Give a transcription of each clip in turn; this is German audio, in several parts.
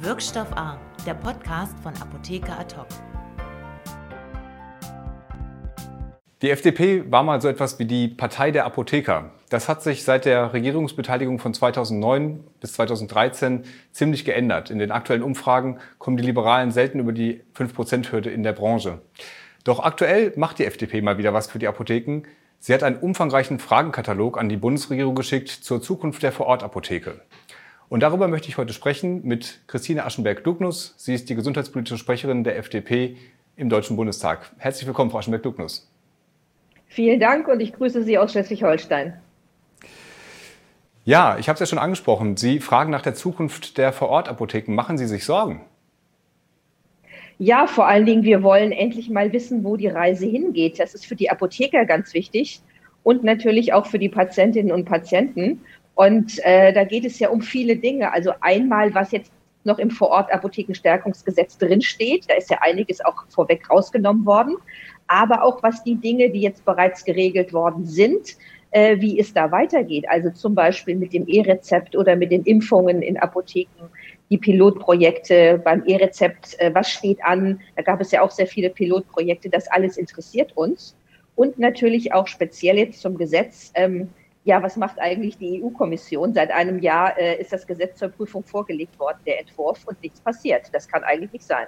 Wirkstoff A, der Podcast von Apotheker Ad hoc. Die FDP war mal so etwas wie die Partei der Apotheker. Das hat sich seit der Regierungsbeteiligung von 2009 bis 2013 ziemlich geändert. In den aktuellen Umfragen kommen die Liberalen selten über die 5%-Hürde in der Branche. Doch aktuell macht die FDP mal wieder was für die Apotheken. Sie hat einen umfangreichen Fragenkatalog an die Bundesregierung geschickt zur Zukunft der Vorortapotheke. Und darüber möchte ich heute sprechen mit Christine Aschenberg-Dugnus. Sie ist die gesundheitspolitische Sprecherin der FDP im Deutschen Bundestag. Herzlich willkommen, Frau Aschenberg-Dugnus. Vielen Dank und ich grüße Sie aus Schleswig-Holstein. Ja, ich habe es ja schon angesprochen. Sie fragen nach der Zukunft der Vorortapotheken. Machen Sie sich Sorgen? Ja, vor allen Dingen, wir wollen endlich mal wissen, wo die Reise hingeht. Das ist für die Apotheker ganz wichtig und natürlich auch für die Patientinnen und Patienten. Und äh, da geht es ja um viele Dinge. Also einmal, was jetzt noch im Vorort-Apothekenstärkungsgesetz drinsteht. Da ist ja einiges auch vorweg rausgenommen worden. Aber auch was die Dinge, die jetzt bereits geregelt worden sind, äh, wie es da weitergeht. Also zum Beispiel mit dem E-Rezept oder mit den Impfungen in Apotheken, die Pilotprojekte beim E-Rezept, äh, was steht an? Da gab es ja auch sehr viele Pilotprojekte. Das alles interessiert uns. Und natürlich auch speziell jetzt zum Gesetz. Ähm, ja, was macht eigentlich die EU-Kommission? Seit einem Jahr äh, ist das Gesetz zur Prüfung vorgelegt worden, der Entwurf, und nichts passiert. Das kann eigentlich nicht sein.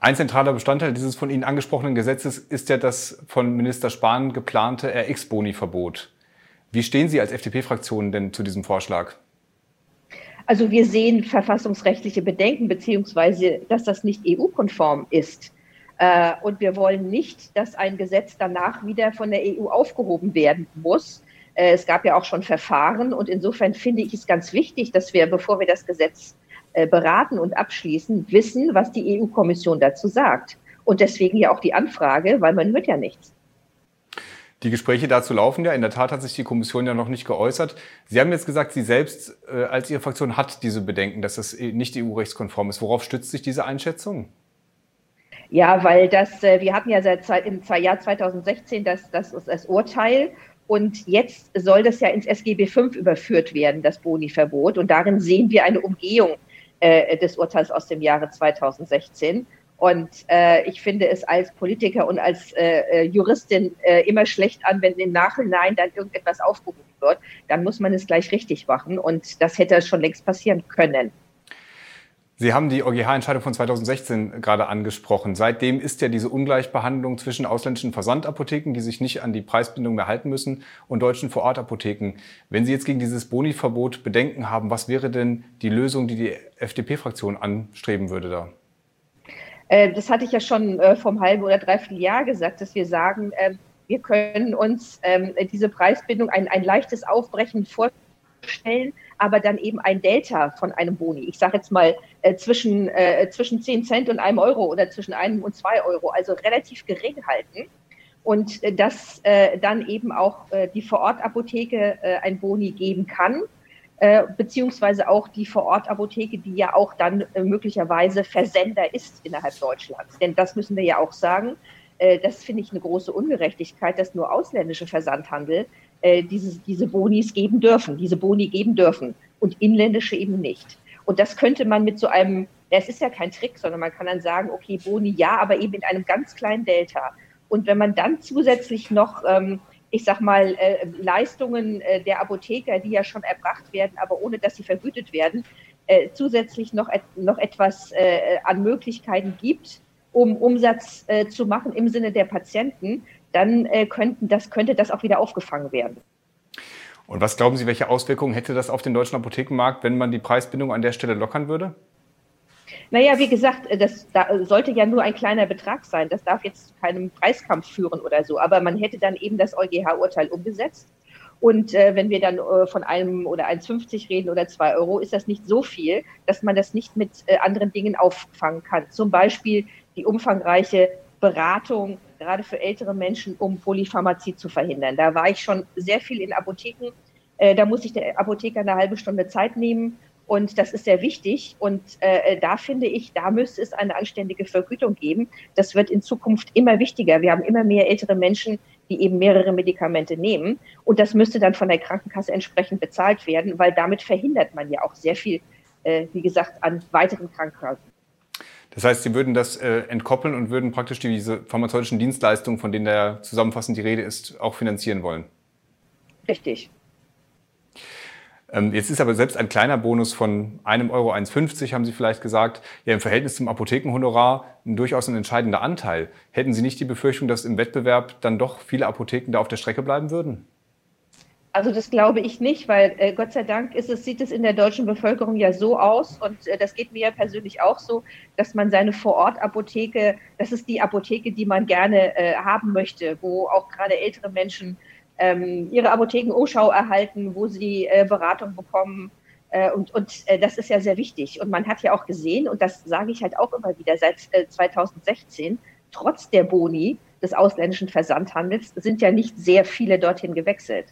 Ein zentraler Bestandteil dieses von Ihnen angesprochenen Gesetzes ist ja das von Minister Spahn geplante RX-Boni-Verbot. Wie stehen Sie als FDP-Fraktion denn zu diesem Vorschlag? Also wir sehen verfassungsrechtliche Bedenken, beziehungsweise dass das nicht EU-konform ist. Äh, und wir wollen nicht, dass ein Gesetz danach wieder von der EU aufgehoben werden muss. Äh, es gab ja auch schon Verfahren und insofern finde ich es ganz wichtig, dass wir, bevor wir das Gesetz äh, beraten und abschließen, wissen, was die EU-Kommission dazu sagt. Und deswegen ja auch die Anfrage, weil man hört ja nichts. Die Gespräche dazu laufen ja. In der Tat hat sich die Kommission ja noch nicht geäußert. Sie haben jetzt gesagt, Sie selbst äh, als Ihre Fraktion hat diese Bedenken, dass das nicht EU-rechtskonform ist. Worauf stützt sich diese Einschätzung? Ja, weil das, wir hatten ja seit im Jahr 2016 das, das, das Urteil und jetzt soll das ja ins SGB V überführt werden, das Boni-Verbot. Und darin sehen wir eine Umgehung äh, des Urteils aus dem Jahre 2016. Und äh, ich finde es als Politiker und als äh, äh, Juristin äh, immer schlecht an, wenn im Nachhinein dann irgendetwas aufgehoben wird. Dann muss man es gleich richtig machen. Und das hätte schon längst passieren können. Sie haben die EuGH-Entscheidung von 2016 gerade angesprochen. Seitdem ist ja diese Ungleichbehandlung zwischen ausländischen Versandapotheken, die sich nicht an die Preisbindung mehr halten müssen, und deutschen Vorortapotheken. Wenn Sie jetzt gegen dieses Boni-Verbot Bedenken haben, was wäre denn die Lösung, die die FDP-Fraktion anstreben würde da? Äh, das hatte ich ja schon äh, vom halben oder dreiviertel Jahr gesagt, dass wir sagen, ähm, wir können uns ähm, diese Preisbindung, ein, ein leichtes Aufbrechen vorstellen, aber dann eben ein Delta von einem Boni. Ich sage jetzt mal äh, zwischen, äh, zwischen 10 Cent und einem Euro oder zwischen einem und zwei Euro, also relativ gering halten. Und äh, dass äh, dann eben auch äh, die Vorortapotheke äh, ein Boni geben kann, beziehungsweise auch die Vorortapotheke, die ja auch dann möglicherweise Versender ist innerhalb Deutschlands. Denn das müssen wir ja auch sagen. Das finde ich eine große Ungerechtigkeit, dass nur ausländische Versandhandel äh, diese, diese Bonis geben dürfen, diese Boni geben dürfen und inländische eben nicht. Und das könnte man mit so einem, es ist ja kein Trick, sondern man kann dann sagen, okay, Boni ja, aber eben in einem ganz kleinen Delta. Und wenn man dann zusätzlich noch, ähm, ich sag mal, äh, Leistungen äh, der Apotheker, die ja schon erbracht werden, aber ohne dass sie vergütet werden, äh, zusätzlich noch, et noch etwas äh, an Möglichkeiten gibt, um Umsatz äh, zu machen im Sinne der Patienten, dann äh, könnten das, könnte das auch wieder aufgefangen werden. Und was glauben Sie, welche Auswirkungen hätte das auf den deutschen Apothekenmarkt, wenn man die Preisbindung an der Stelle lockern würde? Naja, wie gesagt, das da sollte ja nur ein kleiner Betrag sein. Das darf jetzt zu keinem Preiskampf führen oder so. Aber man hätte dann eben das EuGH-Urteil umgesetzt. Und äh, wenn wir dann äh, von einem oder 1,50 reden oder 2 Euro, ist das nicht so viel, dass man das nicht mit äh, anderen Dingen auffangen kann. Zum Beispiel die umfangreiche Beratung, gerade für ältere Menschen, um Polypharmazie zu verhindern. Da war ich schon sehr viel in Apotheken. Äh, da muss sich der Apotheker eine halbe Stunde Zeit nehmen. Und das ist sehr wichtig. Und äh, da finde ich, da müsste es eine anständige Vergütung geben. Das wird in Zukunft immer wichtiger. Wir haben immer mehr ältere Menschen, die eben mehrere Medikamente nehmen. Und das müsste dann von der Krankenkasse entsprechend bezahlt werden, weil damit verhindert man ja auch sehr viel äh, wie gesagt, an weiteren Krankheiten. Das heißt, Sie würden das äh, entkoppeln und würden praktisch diese pharmazeutischen Dienstleistungen, von denen da zusammenfassend die Rede ist, auch finanzieren wollen? Richtig. Ähm, jetzt ist aber selbst ein kleiner Bonus von einem Euro 1,50, haben Sie vielleicht gesagt, ja im Verhältnis zum Apothekenhonorar ein durchaus ein entscheidender Anteil. Hätten Sie nicht die Befürchtung, dass im Wettbewerb dann doch viele Apotheken da auf der Strecke bleiben würden? Also das glaube ich nicht, weil äh, Gott sei Dank ist es, sieht es in der deutschen Bevölkerung ja so aus und äh, das geht mir ja persönlich auch so, dass man seine Vorortapotheke, das ist die Apotheke, die man gerne äh, haben möchte, wo auch gerade ältere Menschen ähm, ihre Apotheken-Umschau erhalten, wo sie äh, Beratung bekommen. Äh, und und äh, das ist ja sehr wichtig. Und man hat ja auch gesehen, und das sage ich halt auch immer wieder, seit 2016, trotz der Boni des ausländischen Versandhandels sind ja nicht sehr viele dorthin gewechselt.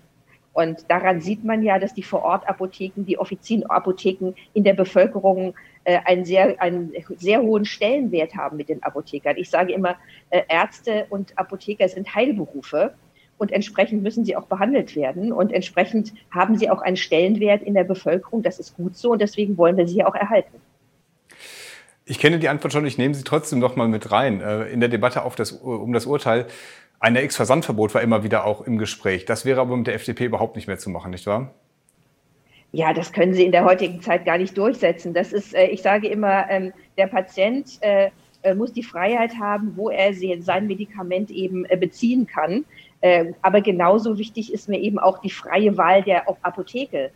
Und daran sieht man ja, dass die Vorortapotheken, die Offizienapotheken in der Bevölkerung äh, einen, sehr, einen sehr hohen Stellenwert haben mit den Apothekern. Ich sage immer, äh, Ärzte und Apotheker sind Heilberufe und entsprechend müssen sie auch behandelt werden und entsprechend haben sie auch einen Stellenwert in der Bevölkerung. Das ist gut so und deswegen wollen wir sie auch erhalten. Ich kenne die Antwort schon, ich nehme sie trotzdem noch mal mit rein. Äh, in der Debatte auf das, um das Urteil ein Ex-Versandverbot war immer wieder auch im Gespräch. Das wäre aber mit der FDP überhaupt nicht mehr zu machen, nicht wahr? Ja, das können Sie in der heutigen Zeit gar nicht durchsetzen. Das ist, äh, ich sage immer, ähm, der Patient äh, äh, muss die Freiheit haben, wo er sein Medikament eben beziehen kann. Aber genauso wichtig ist mir eben auch die freie Wahl der Apotheke.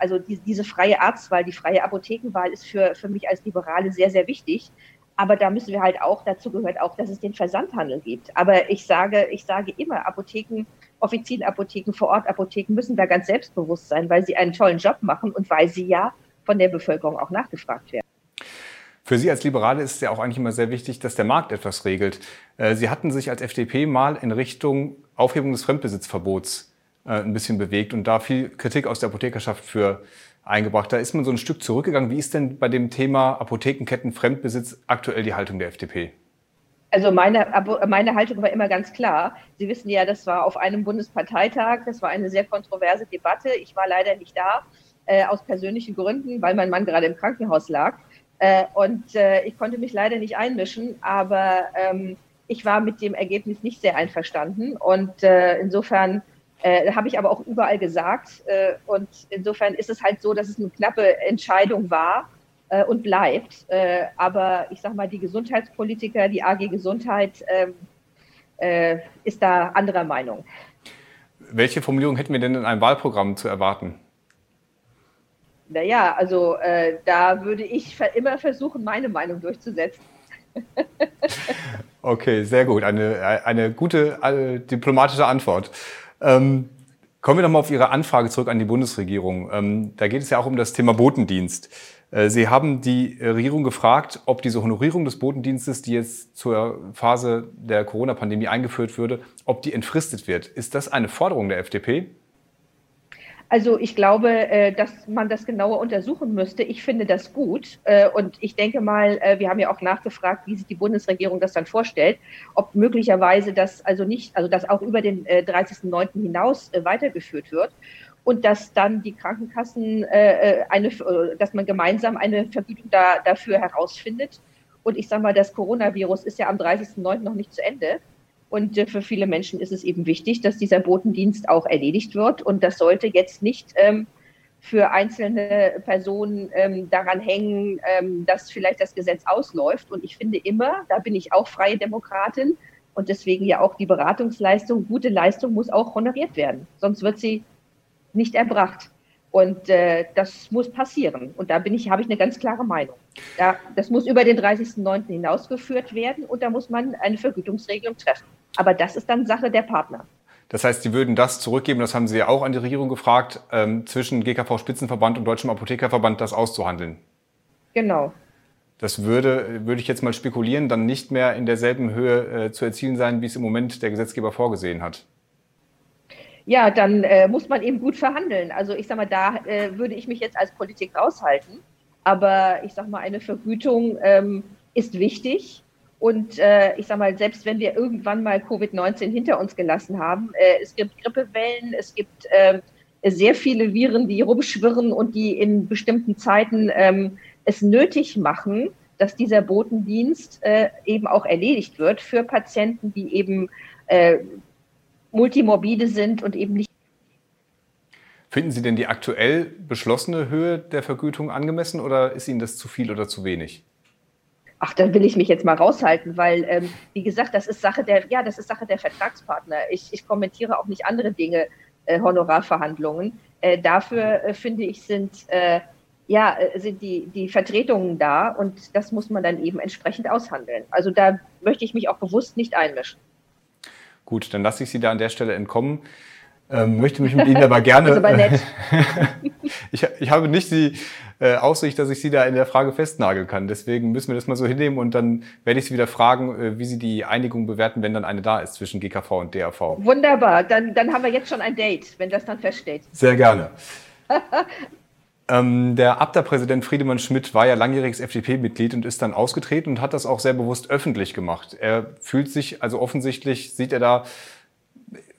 Also diese freie Arztwahl, die freie Apothekenwahl ist für, für mich als Liberale sehr, sehr wichtig. Aber da müssen wir halt auch, dazu gehört auch, dass es den Versandhandel gibt. Aber ich sage, ich sage immer, Apotheken, Offizienapotheken, Vorortapotheken müssen da ganz selbstbewusst sein, weil sie einen tollen Job machen und weil sie ja von der Bevölkerung auch nachgefragt werden. Für Sie als Liberale ist es ja auch eigentlich immer sehr wichtig, dass der Markt etwas regelt. Äh, sie hatten sich als FDP mal in Richtung Aufhebung des Fremdbesitzverbots äh, ein bisschen bewegt und da viel Kritik aus der Apothekerschaft für eingebracht. Da ist man so ein Stück zurückgegangen. Wie ist denn bei dem Thema Apothekenketten Fremdbesitz aktuell die Haltung der FDP? Also meine, meine Haltung war immer ganz klar. Sie wissen ja, das war auf einem Bundesparteitag, das war eine sehr kontroverse Debatte. Ich war leider nicht da, äh, aus persönlichen Gründen, weil mein Mann gerade im Krankenhaus lag. Äh, und äh, ich konnte mich leider nicht einmischen, aber ähm, ich war mit dem Ergebnis nicht sehr einverstanden. Und äh, insofern äh, habe ich aber auch überall gesagt. Äh, und insofern ist es halt so, dass es eine knappe Entscheidung war äh, und bleibt. Äh, aber ich sage mal, die Gesundheitspolitiker, die AG Gesundheit ähm, äh, ist da anderer Meinung. Welche Formulierung hätten wir denn in einem Wahlprogramm zu erwarten? Naja, also äh, da würde ich immer versuchen, meine Meinung durchzusetzen. okay, sehr gut. Eine, eine gute diplomatische Antwort. Ähm, kommen wir nochmal auf Ihre Anfrage zurück an die Bundesregierung. Ähm, da geht es ja auch um das Thema Botendienst. Äh, Sie haben die Regierung gefragt, ob diese Honorierung des Botendienstes, die jetzt zur Phase der Corona-Pandemie eingeführt würde, ob die entfristet wird. Ist das eine Forderung der FDP? Also ich glaube, äh, dass man das genauer untersuchen müsste. Ich finde das gut. Äh, und ich denke mal, äh, wir haben ja auch nachgefragt, wie sich die Bundesregierung das dann vorstellt, ob möglicherweise das also nicht, also das auch über den 30.09. hinaus weitergeführt wird und dass dann die Krankenkassen eine, dass man gemeinsam eine Vergütung da, dafür herausfindet. Und ich sage mal, das Coronavirus ist ja am 30.09. noch nicht zu Ende. Und äh, für viele Menschen ist es eben wichtig, dass dieser Botendienst auch erledigt wird. Und das sollte jetzt nicht ähm, für einzelne Personen ähm, daran hängen, ähm, dass vielleicht das Gesetz ausläuft. Und ich finde immer, da bin ich auch freie Demokratin und deswegen ja auch die Beratungsleistung, gute Leistung muss auch honoriert werden. Sonst wird sie nicht erbracht. Und äh, das muss passieren. Und da bin ich, habe ich eine ganz klare Meinung. Da, das muss über den 30.09. hinausgeführt werden und da muss man eine Vergütungsregelung treffen. Aber das ist dann Sache der Partner. Das heißt, Sie würden das zurückgeben, das haben Sie ja auch an die Regierung gefragt, ähm, zwischen GKV-Spitzenverband und Deutschem Apothekerverband das auszuhandeln. Genau. Das würde, würde ich jetzt mal spekulieren, dann nicht mehr in derselben Höhe äh, zu erzielen sein, wie es im Moment der Gesetzgeber vorgesehen hat. Ja, dann äh, muss man eben gut verhandeln. Also ich sage mal, da äh, würde ich mich jetzt als Politik raushalten. Aber ich sage mal, eine Vergütung ähm, ist wichtig. Und äh, ich sage mal, selbst wenn wir irgendwann mal Covid-19 hinter uns gelassen haben, äh, es gibt Grippewellen, es gibt äh, sehr viele Viren, die rumschwirren und die in bestimmten Zeiten ähm, es nötig machen, dass dieser Botendienst äh, eben auch erledigt wird für Patienten, die eben äh, multimorbide sind und eben nicht. Finden Sie denn die aktuell beschlossene Höhe der Vergütung angemessen oder ist Ihnen das zu viel oder zu wenig? Ach, da will ich mich jetzt mal raushalten, weil, ähm, wie gesagt, das ist Sache der, ja, das ist Sache der Vertragspartner. Ich, ich kommentiere auch nicht andere Dinge, äh, Honorarverhandlungen. Äh, dafür äh, finde ich sind äh, ja äh, sind die die Vertretungen da und das muss man dann eben entsprechend aushandeln. Also da möchte ich mich auch bewusst nicht einmischen. Gut, dann lasse ich Sie da an der Stelle entkommen. Ähm, möchte mich mit Ihnen aber gerne. Ist aber nett. ich, ich habe nicht die äh, Aussicht, dass ich Sie da in der Frage festnageln kann. Deswegen müssen wir das mal so hinnehmen und dann werde ich Sie wieder fragen, äh, wie Sie die Einigung bewerten, wenn dann eine da ist zwischen GKV und DAV. Wunderbar, dann, dann haben wir jetzt schon ein Date, wenn das dann feststeht. Sehr gerne. Ähm, der Abda-Präsident Friedemann Schmidt war ja langjähriges FDP-Mitglied und ist dann ausgetreten und hat das auch sehr bewusst öffentlich gemacht. Er fühlt sich, also offensichtlich sieht er da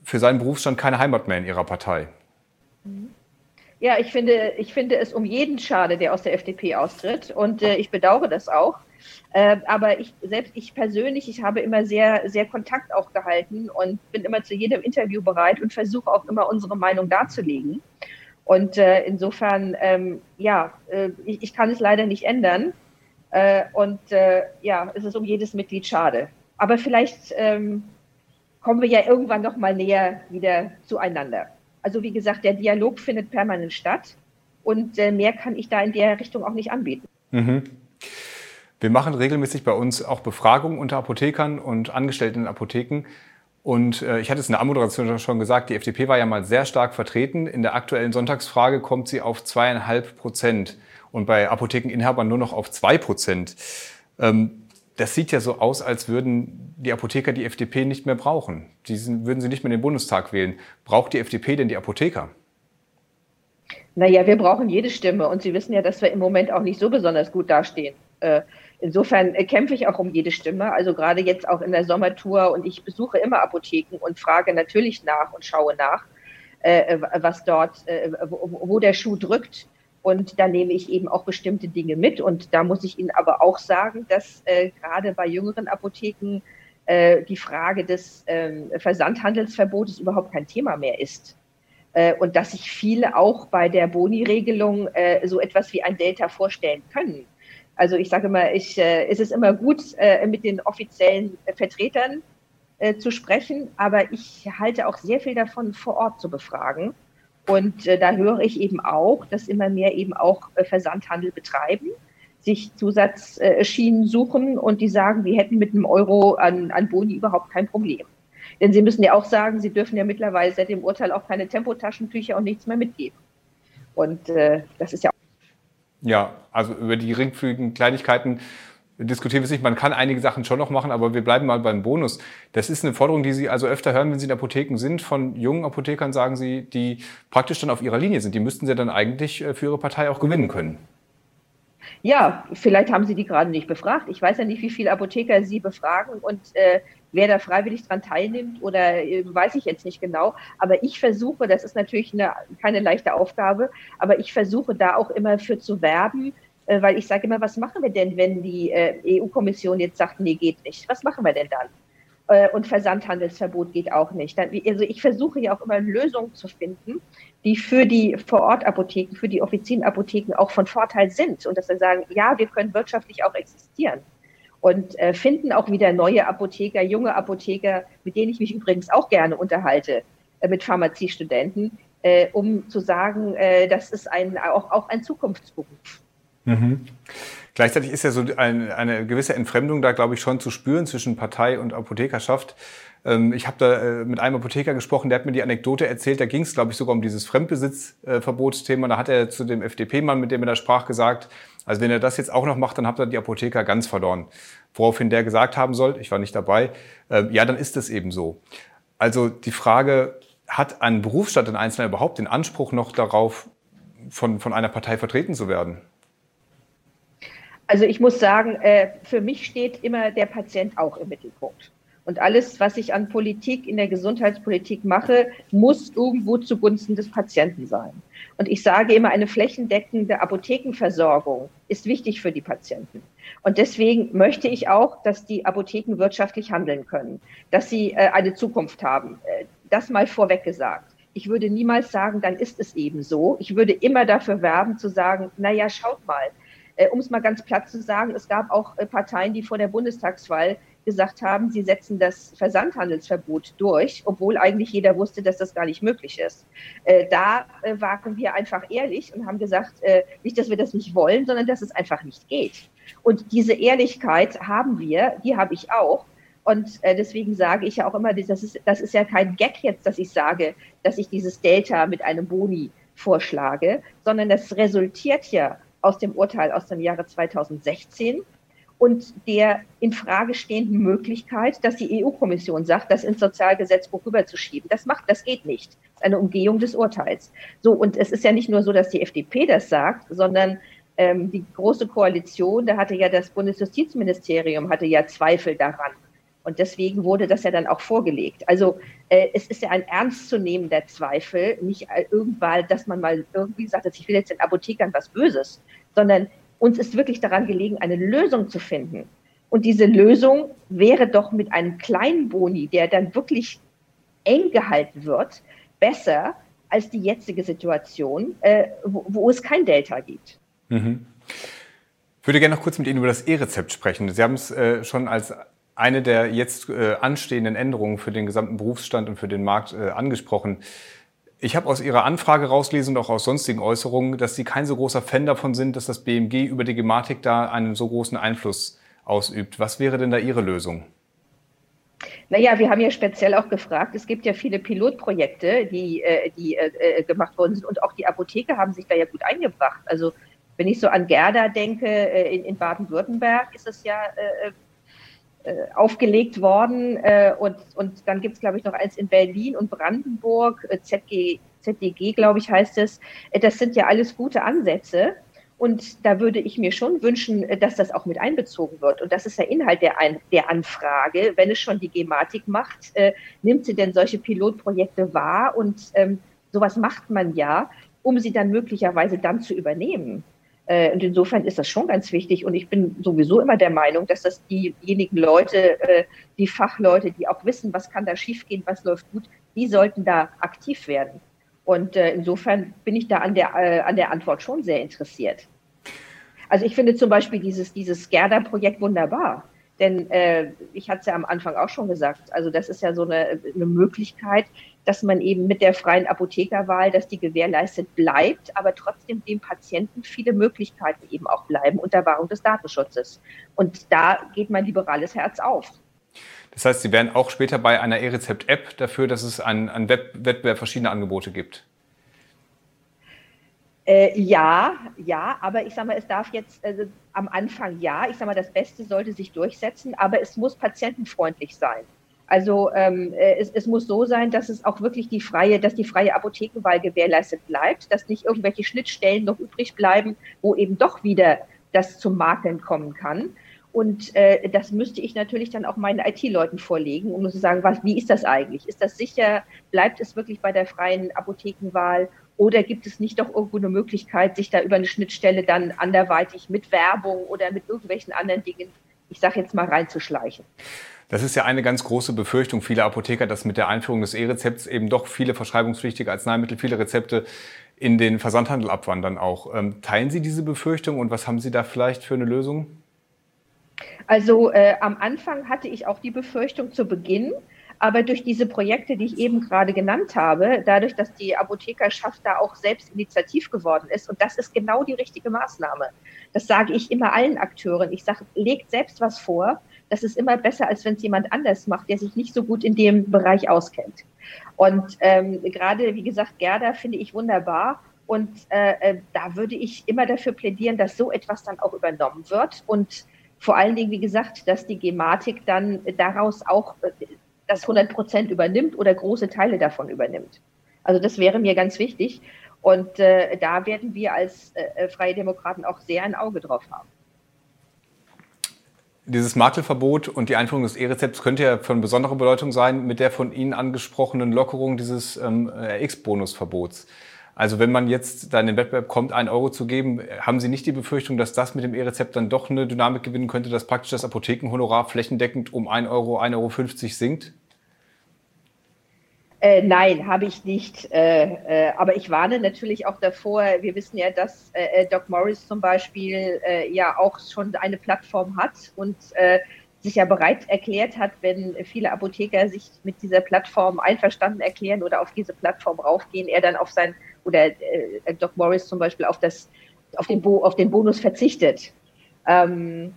für seinen Berufsstand keine Heimat mehr in Ihrer Partei. Ja, ich finde, ich finde es um jeden schade, der aus der FDP austritt. Und äh, ich bedauere das auch. Äh, aber ich selbst, ich persönlich, ich habe immer sehr, sehr Kontakt auch gehalten und bin immer zu jedem Interview bereit und versuche auch immer unsere Meinung darzulegen. Und äh, insofern, ähm, ja, äh, ich, ich, kann es leider nicht ändern. Äh, und äh, ja, es ist um jedes Mitglied schade. Aber vielleicht ähm, kommen wir ja irgendwann noch mal näher wieder zueinander. Also wie gesagt, der Dialog findet permanent statt und äh, mehr kann ich da in der Richtung auch nicht anbieten. Mhm. Wir machen regelmäßig bei uns auch Befragungen unter Apothekern und Angestellten in Apotheken. Und äh, ich hatte es in der Anmoderation schon gesagt, die FDP war ja mal sehr stark vertreten. In der aktuellen Sonntagsfrage kommt sie auf zweieinhalb Prozent und bei Apothekeninhabern nur noch auf zwei Prozent. Ähm, das sieht ja so aus, als würden die Apotheker die FDP nicht mehr brauchen. Die würden sie nicht mehr in den Bundestag wählen. Braucht die FDP denn die Apotheker? Naja, wir brauchen jede Stimme und Sie wissen ja, dass wir im Moment auch nicht so besonders gut dastehen. Äh, insofern äh, kämpfe ich auch um jede Stimme, also gerade jetzt auch in der Sommertour und ich besuche immer Apotheken und frage natürlich nach und schaue nach, äh, was dort, wo der Schuh drückt. Und da nehme ich eben auch bestimmte Dinge mit. Und da muss ich Ihnen aber auch sagen, dass äh, gerade bei jüngeren Apotheken äh, die Frage des äh, Versandhandelsverbotes überhaupt kein Thema mehr ist. Äh, und dass sich viele auch bei der Boni-Regelung äh, so etwas wie ein Delta vorstellen können. Also ich sage mal, ich, äh, es ist immer gut, mit den offiziellen Vertretern zu sprechen, aber ich halte auch sehr viel davon, vor Ort zu befragen und äh, da höre ich eben auch, dass immer mehr eben auch äh, Versandhandel betreiben, sich Zusatzschienen suchen und die sagen, wir hätten mit einem Euro an, an Boni überhaupt kein Problem. Denn sie müssen ja auch sagen, sie dürfen ja mittlerweile seit dem Urteil auch keine Tempotaschentücher und nichts mehr mitgeben. Und äh, das ist ja. Ja, also über die geringfügigen Kleinigkeiten diskutieren wir es nicht. Man kann einige Sachen schon noch machen, aber wir bleiben mal beim Bonus. Das ist eine Forderung, die Sie also öfter hören, wenn Sie in Apotheken sind. Von jungen Apothekern sagen Sie, die praktisch dann auf Ihrer Linie sind. Die müssten Sie dann eigentlich äh, für Ihre Partei auch gewinnen können. Ja, vielleicht haben Sie die gerade nicht befragt. Ich weiß ja nicht, wie viele Apotheker Sie befragen und äh, wer da freiwillig dran teilnimmt oder äh, weiß ich jetzt nicht genau. Aber ich versuche, das ist natürlich eine, keine leichte Aufgabe, aber ich versuche da auch immer für zu werben, äh, weil ich sage immer, was machen wir denn, wenn die äh, EU-Kommission jetzt sagt, nee, geht nicht? Was machen wir denn dann? Äh, und Versandhandelsverbot geht auch nicht. also ich versuche ja auch immer Lösungen zu finden, die für die Vorortapotheken, für die Offizienapotheken auch von Vorteil sind. Und dass wir sagen, ja, wir können wirtschaftlich auch existieren. Und finden auch wieder neue Apotheker, junge Apotheker, mit denen ich mich übrigens auch gerne unterhalte, mit Pharmaziestudenten, um zu sagen, das ist ein, auch, auch ein Zukunftsberuf. Mhm. Gleichzeitig ist ja so ein, eine gewisse Entfremdung da, glaube ich, schon zu spüren zwischen Partei und Apothekerschaft. Ähm, ich habe da äh, mit einem Apotheker gesprochen, der hat mir die Anekdote erzählt, da ging es, glaube ich, sogar um dieses Fremdbesitzverbotsthema. Da hat er zu dem FDP-Mann, mit dem er da sprach, gesagt, also wenn er das jetzt auch noch macht, dann habt ihr die Apotheker ganz verloren. Woraufhin der gesagt haben soll, ich war nicht dabei, äh, ja, dann ist es eben so. Also die Frage, hat ein Berufsstaat in Einzelner überhaupt den Anspruch noch darauf, von, von einer Partei vertreten zu werden? Also ich muss sagen, äh, für mich steht immer der Patient auch im Mittelpunkt. Und alles, was ich an Politik in der Gesundheitspolitik mache, muss irgendwo zugunsten des Patienten sein. Und ich sage immer, eine flächendeckende Apothekenversorgung ist wichtig für die Patienten. Und deswegen möchte ich auch, dass die Apotheken wirtschaftlich handeln können, dass sie äh, eine Zukunft haben. Äh, das mal vorweg gesagt. Ich würde niemals sagen, dann ist es eben so. Ich würde immer dafür werben zu sagen, na ja, schaut mal, äh, um es mal ganz platt zu sagen, es gab auch Parteien, die vor der Bundestagswahl gesagt haben, sie setzen das Versandhandelsverbot durch, obwohl eigentlich jeder wusste, dass das gar nicht möglich ist. Äh, da äh, waren wir einfach ehrlich und haben gesagt, äh, nicht, dass wir das nicht wollen, sondern dass es einfach nicht geht. Und diese Ehrlichkeit haben wir, die habe ich auch. Und äh, deswegen sage ich ja auch immer, das ist, das ist ja kein Gag jetzt, dass ich sage, dass ich dieses Delta mit einem Boni vorschlage, sondern das resultiert ja aus dem Urteil aus dem Jahre 2016 und der in Frage stehenden Möglichkeit, dass die EU-Kommission sagt, das ins Sozialgesetzbuch rüberzuschieben. Das macht, das geht nicht. Das ist eine Umgehung des Urteils. So, und es ist ja nicht nur so, dass die FDP das sagt, sondern ähm, die große Koalition, da hatte ja das Bundesjustizministerium hatte ja Zweifel daran. Und deswegen wurde das ja dann auch vorgelegt. Also äh, es ist ja ein ernstzunehmender Zweifel, nicht irgendwann, dass man mal irgendwie sagt, dass ich will jetzt den Apothekern was Böses, sondern uns ist wirklich daran gelegen, eine Lösung zu finden. Und diese Lösung wäre doch mit einem kleinen Boni, der dann wirklich eng gehalten wird, besser als die jetzige Situation, äh, wo, wo, es kein Delta gibt. Mhm. Ich würde gerne noch kurz mit Ihnen über das E-Rezept sprechen. Sie haben es äh, schon als eine der jetzt äh, anstehenden Änderungen für den gesamten Berufsstand und für den Markt äh, angesprochen. Ich habe aus Ihrer Anfrage rauslesen und auch aus sonstigen Äußerungen, dass Sie kein so großer Fan davon sind, dass das BMG über die Gematik da einen so großen Einfluss ausübt. Was wäre denn da Ihre Lösung? Naja, wir haben ja speziell auch gefragt, es gibt ja viele Pilotprojekte, die, äh, die äh, äh, gemacht worden sind und auch die Apotheker haben sich da ja gut eingebracht. Also wenn ich so an Gerda denke, in, Baden-Württemberg ist es ja aufgelegt worden. Äh, und, und dann gibt es, glaube ich, noch eins in Berlin und Brandenburg, äh, ZG, ZDG, glaube ich, heißt es. Äh, das sind ja alles gute Ansätze. Und da würde ich mir schon wünschen, äh, dass das auch mit einbezogen wird. Und das ist der Inhalt der, Ein der Anfrage. Wenn es schon die Gematik macht, äh, nimmt sie denn solche Pilotprojekte wahr? Und ähm, sowas macht man ja, um sie dann möglicherweise dann zu übernehmen. Äh, und insofern ist das schon ganz wichtig. Und ich bin sowieso immer der Meinung, dass das diejenigen Leute, äh, die Fachleute, die auch wissen, was kann da schiefgehen, was läuft gut, die sollten da aktiv werden. Und äh, insofern bin ich da an der, an der Antwort schon sehr interessiert. Also ich finde zum Beispiel dieses, dieses Gerda-Projekt wunderbar. Denn äh, ich hatte es ja am Anfang auch schon gesagt, also das ist ja so eine, eine Möglichkeit, dass man eben mit der freien Apothekerwahl, dass die gewährleistet bleibt, aber trotzdem dem Patienten viele Möglichkeiten eben auch bleiben unter Wahrung des Datenschutzes. Und da geht mein liberales Herz auf. Das heißt, Sie wären auch später bei einer E-Rezept-App dafür, dass es einen, einen Wettbewerb verschiedener Angebote gibt? Äh, ja, ja, aber ich sage mal, es darf jetzt also am Anfang ja, ich sage mal, das Beste sollte sich durchsetzen, aber es muss patientenfreundlich sein. Also ähm, äh, es, es, muss so sein, dass es auch wirklich die freie, dass die freie Apothekenwahl gewährleistet bleibt, dass nicht irgendwelche Schnittstellen noch übrig bleiben, wo eben doch wieder das zum Makeln kommen kann. Und äh, das müsste ich natürlich dann auch meinen IT-Leuten vorlegen, um zu sagen, was, wie ist das eigentlich? Ist das sicher? Bleibt es wirklich bei der freien Apothekenwahl? Oder gibt es nicht doch irgendwo eine Möglichkeit, sich da über eine Schnittstelle dann anderweitig mit Werbung oder mit irgendwelchen anderen Dingen, ich sage jetzt mal, reinzuschleichen? Das ist ja eine ganz große Befürchtung vieler Apotheker, dass mit der Einführung des E-Rezepts eben doch viele verschreibungspflichtige Arzneimittel, viele Rezepte in den Versandhandel abwandern auch. Ähm, teilen Sie diese Befürchtung und was haben Sie da vielleicht für eine Lösung? Also äh, am Anfang hatte ich auch die Befürchtung zu Beginn, aber durch diese Projekte, die ich eben gerade genannt habe, dadurch, dass die Apothekerschaft da auch selbst initiativ geworden ist, und das ist genau die richtige Maßnahme. Das sage ich immer allen Akteuren. Ich sage, legt selbst was vor. Das ist immer besser, als wenn es jemand anders macht, der sich nicht so gut in dem Bereich auskennt. Und ähm, gerade, wie gesagt, Gerda finde ich wunderbar. Und äh, äh, da würde ich immer dafür plädieren, dass so etwas dann auch übernommen wird. Und vor allen Dingen, wie gesagt, dass die Gematik dann daraus auch äh, das 100 Prozent übernimmt oder große Teile davon übernimmt. Also das wäre mir ganz wichtig. Und äh, da werden wir als äh, Freie Demokraten auch sehr ein Auge drauf haben. Dieses Makelverbot und die Einführung des E-Rezepts könnte ja von besonderer Bedeutung sein mit der von Ihnen angesprochenen Lockerung dieses ähm, RX-Bonusverbots. Also wenn man jetzt da in den Wettbewerb kommt, einen Euro zu geben, haben Sie nicht die Befürchtung, dass das mit dem E-Rezept dann doch eine Dynamik gewinnen könnte, dass praktisch das Apothekenhonorar flächendeckend um 1 Euro, 1,50 Euro sinkt? Äh, nein, habe ich nicht. Äh, äh, aber ich warne natürlich auch davor. Wir wissen ja, dass äh, äh, Doc Morris zum Beispiel äh, ja auch schon eine Plattform hat und sich ja bereit erklärt hat, wenn viele Apotheker sich mit dieser Plattform einverstanden erklären oder auf diese Plattform raufgehen, er dann auf sein oder Doc Morris zum Beispiel auf das auf den, Bo auf den Bonus verzichtet. Ähm,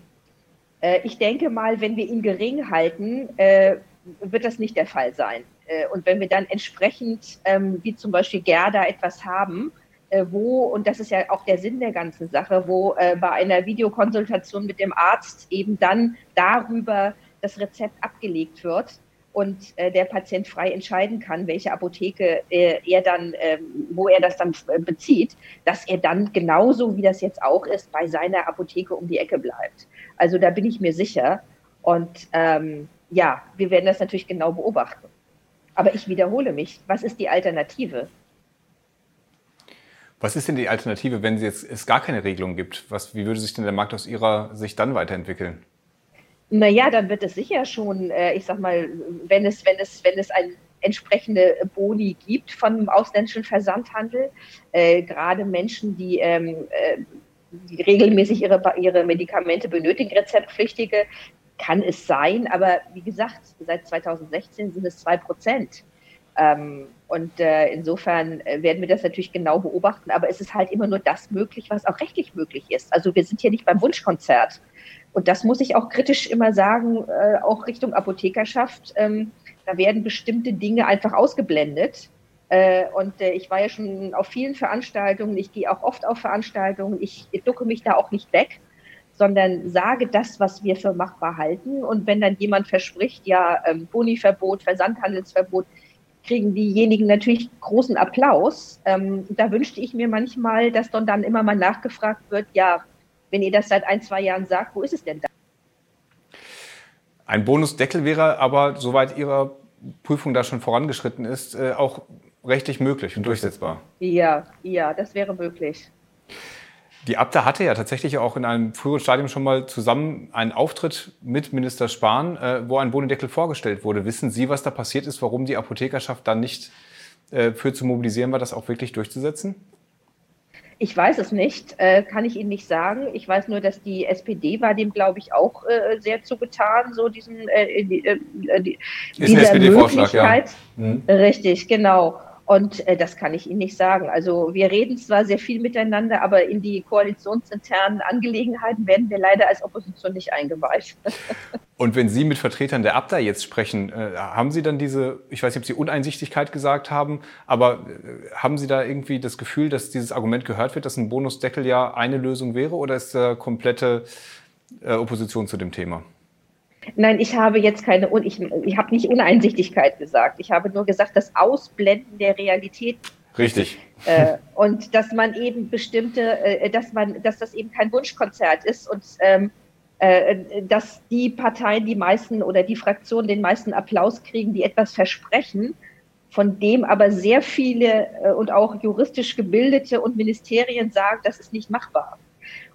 ich denke mal, wenn wir ihn gering halten, wird das nicht der Fall sein. Äh, und wenn wir dann entsprechend, ähm, wie zum Beispiel Gerda, etwas haben, äh, wo, und das ist ja auch der Sinn der ganzen Sache, wo äh, bei einer Videokonsultation mit dem Arzt eben dann darüber das Rezept abgelegt wird und der Patient frei entscheiden kann, welche Apotheke er dann, ähm, wo er das dann bezieht, dass er dann genauso wie das jetzt auch ist, bei seiner Apotheke um die Ecke bleibt. Also da bin ich mir sicher. Und ähm, ja, wir werden das natürlich genau beobachten. Aber ich wiederhole mich. Was ist die Alternative? Was ist denn die Alternative, wenn es jetzt gar keine Regelung gibt? Was, wie würde sich denn der Markt aus Ihrer Sicht dann weiterentwickeln? Naja, dann wird es sicher schon, äh, ich sag mal, wenn es, wenn es, wenn es ein entsprechende Boni gibt von dem ausländischen Versandhandel, äh, gerade Menschen, die, ähm, äh, die regelmäßig ihre, ihre Medikamente benötigen, Rezeptpflichtige, kann es sein, aber wie gesagt, seit 2016 sind es zwei Prozent. Ähm, und äh, insofern äh, werden wir das natürlich genau beobachten, aber es ist halt immer nur das möglich, was auch rechtlich möglich ist. Also wir sind hier nicht beim Wunschkonzert. Und das muss ich auch kritisch immer sagen, äh, auch Richtung Apothekerschaft. Ähm, da werden bestimmte Dinge einfach ausgeblendet. Äh, und äh, ich war ja schon auf vielen Veranstaltungen, ich gehe auch oft auf Veranstaltungen, ich, ich ducke mich da auch nicht weg sondern sage das, was wir für machbar halten. Und wenn dann jemand verspricht, ja, ähm, Boniverbot, Versandhandelsverbot, kriegen diejenigen natürlich großen Applaus. Ähm, da wünschte ich mir manchmal, dass dann, dann immer mal nachgefragt wird, ja, wenn ihr das seit ein, zwei Jahren sagt, wo ist es denn da? Ein Bonusdeckel wäre aber, soweit Ihre Prüfung da schon vorangeschritten ist, äh, auch rechtlich möglich und durchsetzbar. Ja, ja, das wäre möglich. Die Abda hatte ja tatsächlich auch in einem früheren Stadium schon mal zusammen einen Auftritt mit Minister Spahn, äh, wo ein Bodendeckel vorgestellt wurde. Wissen Sie, was da passiert ist, warum die Apothekerschaft dann nicht äh, für zu mobilisieren war, das auch wirklich durchzusetzen? Ich weiß es nicht, äh, kann ich Ihnen nicht sagen. Ich weiß nur, dass die SPD war dem, glaube ich, auch äh, sehr zugetan, so diesen äh, die, äh, die, dieser Möglichkeit. Ja. Mhm. Richtig, genau. Und äh, das kann ich Ihnen nicht sagen. Also wir reden zwar sehr viel miteinander, aber in die koalitionsinternen Angelegenheiten werden wir leider als Opposition nicht eingeweicht. Und wenn Sie mit Vertretern der Abda jetzt sprechen, äh, haben Sie dann diese, ich weiß nicht, ob Sie Uneinsichtigkeit gesagt haben, aber äh, haben Sie da irgendwie das Gefühl, dass dieses Argument gehört wird, dass ein Bonusdeckel ja eine Lösung wäre oder ist da komplette äh, Opposition zu dem Thema? Nein, ich habe jetzt keine, ich, ich habe nicht Uneinsichtigkeit gesagt. Ich habe nur gesagt, das Ausblenden der Realität. Richtig. Äh, und dass man eben bestimmte, äh, dass man, dass das eben kein Wunschkonzert ist und ähm, äh, dass die Parteien die meisten oder die Fraktionen den meisten Applaus kriegen, die etwas versprechen, von dem aber sehr viele äh, und auch juristisch gebildete und Ministerien sagen, das ist nicht machbar.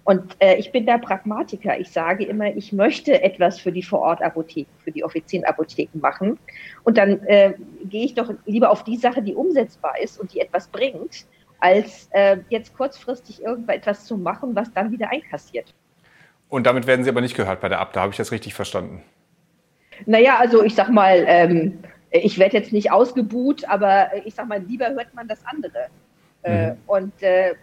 Und äh, ich bin da Pragmatiker. Ich sage immer, ich möchte etwas für die Vorortapotheken, für die Offizienapotheken machen. Und dann äh, gehe ich doch lieber auf die Sache, die umsetzbar ist und die etwas bringt, als äh, jetzt kurzfristig irgendetwas zu machen, was dann wieder einkassiert. Und damit werden Sie aber nicht gehört bei der Abda, habe ich das richtig verstanden? Naja, also ich sag mal, ähm, ich werde jetzt nicht ausgebuht, aber ich sag mal, lieber hört man das andere. Äh, mhm. und äh,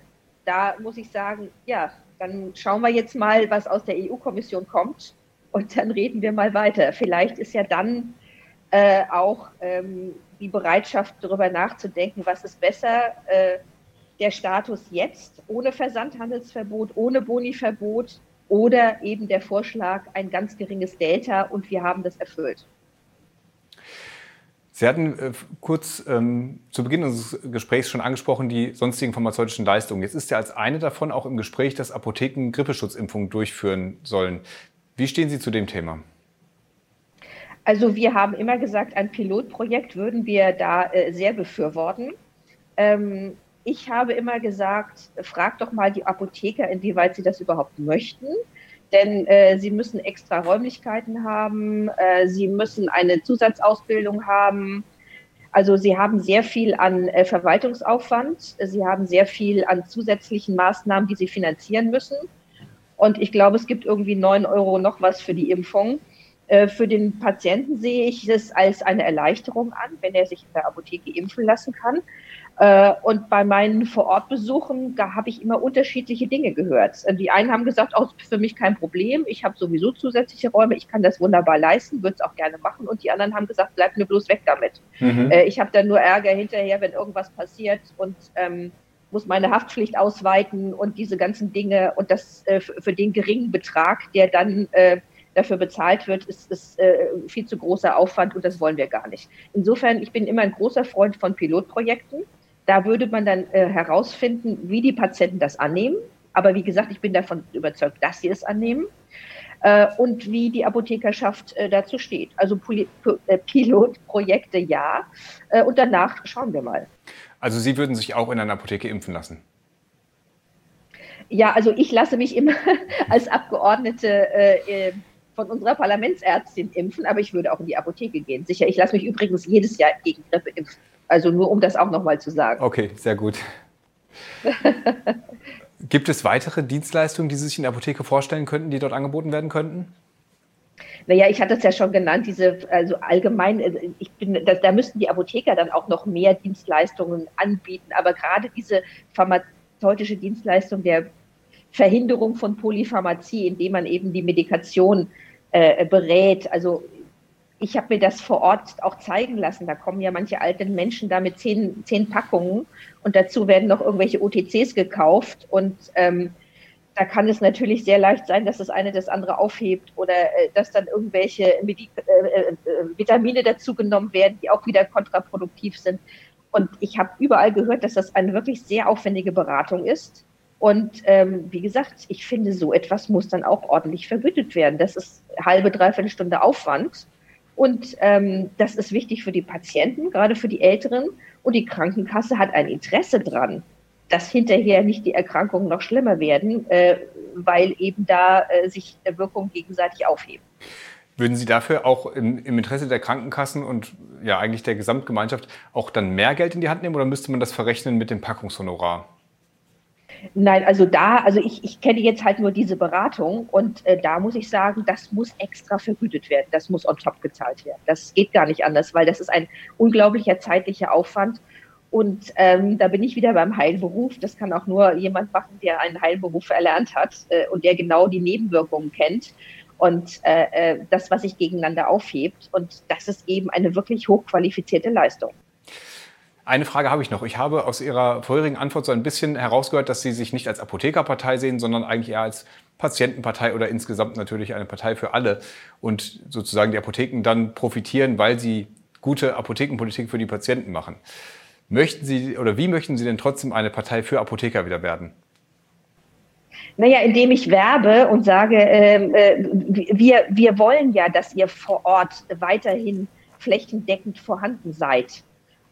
da muss ich sagen, ja, dann schauen wir jetzt mal, was aus der EU-Kommission kommt und dann reden wir mal weiter. Vielleicht ist ja dann äh, auch ähm, die Bereitschaft, darüber nachzudenken, was ist besser, äh, der Status jetzt ohne Versandhandelsverbot, ohne Boniverbot oder eben der Vorschlag ein ganz geringes Delta und wir haben das erfüllt. Sie hatten äh, kurz ähm, zu Beginn unseres Gesprächs schon angesprochen, die sonstigen pharmazeutischen Leistungen. Jetzt ist ja als eine davon auch im Gespräch, dass Apotheken Grippeschutzimpfungen durchführen sollen. Wie stehen Sie zu dem Thema? Also wir haben immer gesagt, ein Pilotprojekt würden wir da äh, sehr befürworten. Ähm, ich habe immer gesagt, frag doch mal die Apotheker, inwieweit sie das überhaupt möchten. Denn äh, sie müssen extra Räumlichkeiten haben, äh, sie müssen eine Zusatzausbildung haben. Also sie haben sehr viel an äh, Verwaltungsaufwand, sie haben sehr viel an zusätzlichen Maßnahmen, die sie finanzieren müssen. Und ich glaube, es gibt irgendwie neun Euro noch was für die Impfung. Äh, für den Patienten sehe ich es als eine Erleichterung an, wenn er sich in der Apotheke impfen lassen kann. Äh, und bei meinen Vorortbesuchen, da habe ich immer unterschiedliche Dinge gehört. Äh, die einen haben gesagt, oh, ist für mich kein Problem, ich habe sowieso zusätzliche Räume, ich kann das wunderbar leisten, würde es auch gerne machen. Und die anderen haben gesagt, bleib mir bloß weg damit. Mhm. Äh, ich habe dann nur Ärger hinterher, wenn irgendwas passiert und ähm, muss meine Haftpflicht ausweiten und diese ganzen Dinge und das äh, für den geringen Betrag, der dann äh, dafür bezahlt wird, ist, ist äh, viel zu großer Aufwand und das wollen wir gar nicht. Insofern, ich bin immer ein großer Freund von Pilotprojekten. Da würde man dann äh, herausfinden, wie die Patienten das annehmen. Aber wie gesagt, ich bin davon überzeugt, dass sie es annehmen. Äh, und wie die Apothekerschaft äh, dazu steht. Also Poli äh, Pilotprojekte ja. Äh, und danach schauen wir mal. Also Sie würden sich auch in einer Apotheke impfen lassen? Ja, also ich lasse mich immer als Abgeordnete äh, von unserer Parlamentsärztin impfen, aber ich würde auch in die Apotheke gehen. Sicher, ich lasse mich übrigens jedes Jahr gegen Grippe impfen. Also nur um das auch nochmal zu sagen. Okay, sehr gut. Gibt es weitere Dienstleistungen, die Sie sich in der Apotheke vorstellen könnten, die dort angeboten werden könnten? Naja, ich hatte es ja schon genannt, diese, also allgemein, also ich bin, das, da müssten die Apotheker dann auch noch mehr Dienstleistungen anbieten. Aber gerade diese pharmazeutische Dienstleistung der Verhinderung von Polypharmazie, indem man eben die Medikation äh, berät, also ich habe mir das vor Ort auch zeigen lassen. Da kommen ja manche alten Menschen da mit zehn, zehn Packungen und dazu werden noch irgendwelche OTCs gekauft. Und ähm, da kann es natürlich sehr leicht sein, dass das eine das andere aufhebt oder äh, dass dann irgendwelche Medik äh, äh, Vitamine dazu genommen werden, die auch wieder kontraproduktiv sind. Und ich habe überall gehört, dass das eine wirklich sehr aufwendige Beratung ist. Und ähm, wie gesagt, ich finde, so etwas muss dann auch ordentlich vergütet werden. Das ist halbe, dreiviertel Stunde Aufwand. Und ähm, das ist wichtig für die Patienten, gerade für die Älteren. Und die Krankenkasse hat ein Interesse dran, dass hinterher nicht die Erkrankungen noch schlimmer werden, äh, weil eben da äh, sich Wirkungen gegenseitig aufheben. Würden Sie dafür auch im, im, Interesse der Krankenkassen und ja eigentlich der Gesamtgemeinschaft auch dann mehr Geld in die Hand nehmen oder müsste man das verrechnen mit dem Packungshonorar? Nein, also da, also ich, ich kenne jetzt halt nur diese Beratung und äh, da muss ich sagen, das muss extra vergütet werden. Das muss on top gezahlt werden. Das geht gar nicht anders, weil das ist ein unglaublicher zeitlicher Aufwand. Und ähm, da bin ich wieder beim Heilberuf. Das kann auch nur jemand machen, der einen Heilberuf erlernt hat äh, und der genau die Nebenwirkungen kennt und äh, äh das, was sich gegeneinander aufhebt. Und das ist eben eine wirklich hochqualifizierte Leistung. Eine Frage habe ich noch. Ich habe aus Ihrer vorherigen Antwort so ein bisschen herausgehört, dass Sie sich nicht als Apothekerpartei sehen, sondern eigentlich eher als Patientenpartei oder insgesamt natürlich eine Partei für alle und sozusagen die Apotheken dann profitieren, weil sie gute Apothekenpolitik für die Patienten machen. Möchten Sie oder wie möchten Sie denn trotzdem eine Partei für Apotheker wieder werden? Naja, indem ich werbe und sage, ähm, äh, wir, wir wollen ja, dass ihr vor Ort weiterhin flächendeckend vorhanden seid.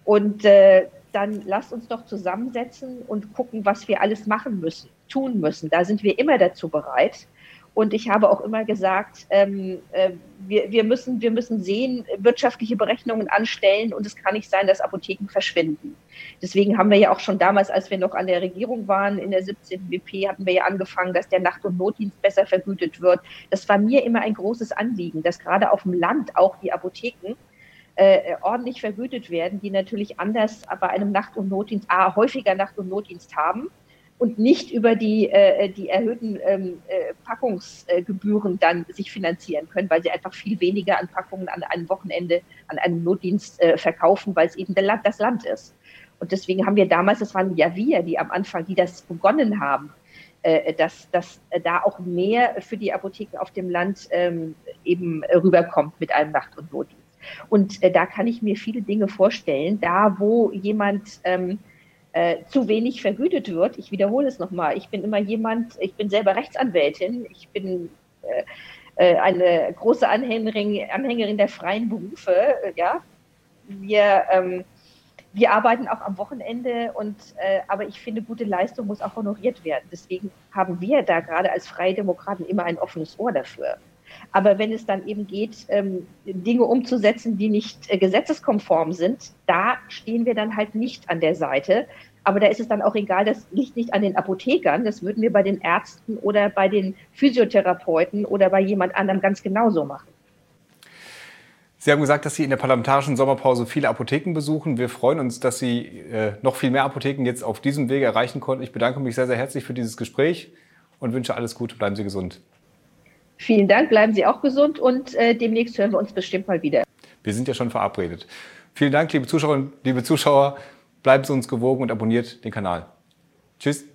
Und äh, dann lasst uns doch zusammensetzen und gucken, was wir alles machen müssen, tun müssen. Da sind wir immer dazu bereit. Und ich habe auch immer gesagt, ähm, äh, wir, wir, müssen, wir müssen sehen, wirtschaftliche Berechnungen anstellen und es kann nicht sein, dass Apotheken verschwinden. Deswegen haben wir ja auch schon damals, als wir noch an der Regierung waren, in der 17. WP, hatten wir ja angefangen, dass der Nacht- und Notdienst besser vergütet wird. Das war mir immer ein großes Anliegen, dass gerade auf dem Land auch die Apotheken äh, ordentlich vergütet werden, die natürlich anders bei einem Nacht- und Notdienst, A, häufiger Nacht- und Notdienst haben und nicht über die, äh, die erhöhten ähm, äh, Packungsgebühren dann sich finanzieren können, weil sie einfach viel weniger an Packungen an einem Wochenende, an einem Notdienst äh, verkaufen, weil es eben Land, das Land ist. Und deswegen haben wir damals, das waren ja wir, die am Anfang, die das begonnen haben, äh, dass, dass da auch mehr für die Apotheken auf dem Land ähm, eben rüberkommt mit einem Nacht- und Notdienst. Und äh, da kann ich mir viele Dinge vorstellen, da wo jemand ähm, äh, zu wenig vergütet wird. Ich wiederhole es nochmal. Ich bin immer jemand, ich bin selber Rechtsanwältin. Ich bin äh, äh, eine große Anhängerin, Anhängerin der freien Berufe. Äh, ja, wir, ähm, wir arbeiten auch am Wochenende und äh, aber ich finde, gute Leistung muss auch honoriert werden. Deswegen haben wir da gerade als Freie Demokraten immer ein offenes Ohr dafür. Aber wenn es dann eben geht, ähm, Dinge umzusetzen, die nicht äh, gesetzeskonform sind, da stehen wir dann halt nicht an der Seite. Aber da ist es dann auch egal, das liegt nicht an den Apothekern, das würden wir bei den Ärzten oder bei den Physiotherapeuten oder bei jemand anderem ganz genauso machen. Sie haben gesagt, dass Sie in der parlamentarischen Sommerpause viele Apotheken besuchen. Wir freuen uns, dass Sie äh, noch viel mehr Apotheken jetzt auf diesem Wege erreichen konnten. Ich bedanke mich sehr, sehr herzlich für dieses Gespräch und wünsche alles Gute. Bleiben Sie gesund. Vielen Dank, bleiben Sie auch gesund und äh, demnächst hören wir uns bestimmt mal wieder. Wir sind ja schon verabredet. Vielen Dank, liebe Zuschauerinnen, liebe Zuschauer. Bleiben Sie uns gewogen und abonniert den Kanal. Tschüss.